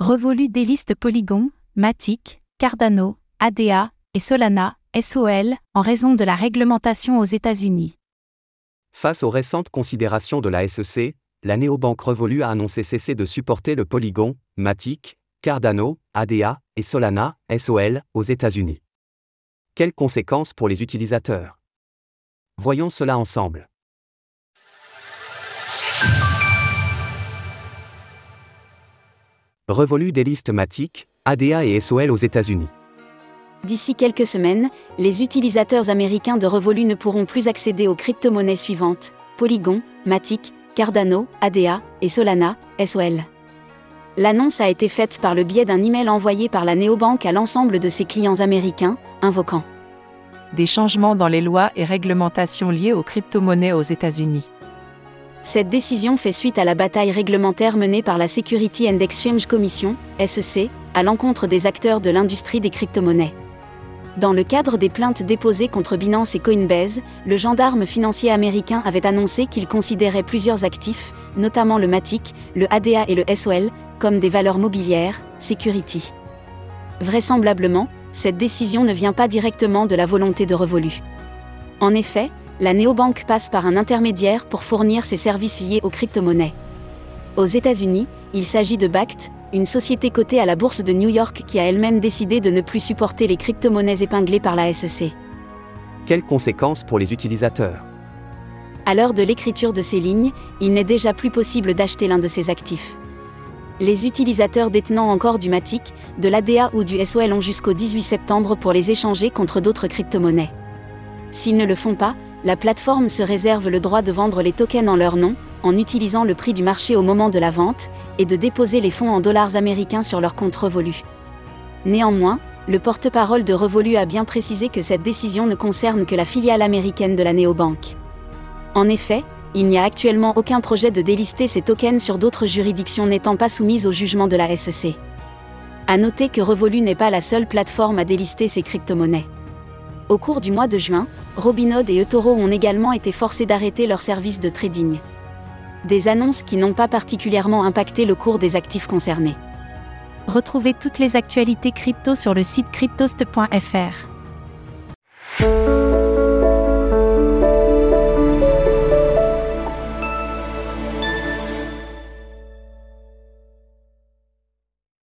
Revolu déliste Polygon, Matic, Cardano, ADA et Solana, SOL, en raison de la réglementation aux États-Unis. Face aux récentes considérations de la SEC, la néobanque Revolu a annoncé cesser de supporter le Polygon, Matic, Cardano, ADA et Solana, SOL, aux États-Unis. Quelles conséquences pour les utilisateurs? Voyons cela ensemble. Revolu des listes Matic, ADA et SOL aux États-Unis. D'ici quelques semaines, les utilisateurs américains de Revolu ne pourront plus accéder aux crypto-monnaies suivantes Polygon, Matic, Cardano, ADA et Solana, SOL. L'annonce a été faite par le biais d'un email envoyé par la néobanque à l'ensemble de ses clients américains, invoquant des changements dans les lois et réglementations liées aux crypto-monnaies aux États-Unis. Cette décision fait suite à la bataille réglementaire menée par la Security and Exchange Commission, SEC, à l'encontre des acteurs de l'industrie des crypto-monnaies. Dans le cadre des plaintes déposées contre Binance et Coinbase, le gendarme financier américain avait annoncé qu'il considérait plusieurs actifs, notamment le MATIC, le ADA et le SOL, comme des valeurs mobilières, security. Vraisemblablement, cette décision ne vient pas directement de la volonté de Revolu. En effet, la néobanque passe par un intermédiaire pour fournir ses services liés aux crypto-monnaies. Aux États-Unis, il s'agit de Bakkt, une société cotée à la bourse de New York qui a elle-même décidé de ne plus supporter les crypto-monnaies épinglées par la SEC. Quelles conséquences pour les utilisateurs? À l'heure de l'écriture de ces lignes, il n'est déjà plus possible d'acheter l'un de ces actifs. Les utilisateurs détenant encore du Matic, de l'ADA ou du SOL ont jusqu'au 18 septembre pour les échanger contre d'autres crypto-monnaies. S'ils ne le font pas, la plateforme se réserve le droit de vendre les tokens en leur nom, en utilisant le prix du marché au moment de la vente, et de déposer les fonds en dollars américains sur leur compte Revolu. Néanmoins, le porte-parole de Revolu a bien précisé que cette décision ne concerne que la filiale américaine de la néobanque. En effet, il n'y a actuellement aucun projet de délister ces tokens sur d'autres juridictions n'étant pas soumises au jugement de la SEC. À noter que Revolu n'est pas la seule plateforme à délister ces crypto-monnaies. Au cours du mois de juin, Robinhood et eToro ont également été forcés d'arrêter leur service de trading. Des annonces qui n'ont pas particulièrement impacté le cours des actifs concernés. Retrouvez toutes les actualités crypto sur le site cryptost.fr.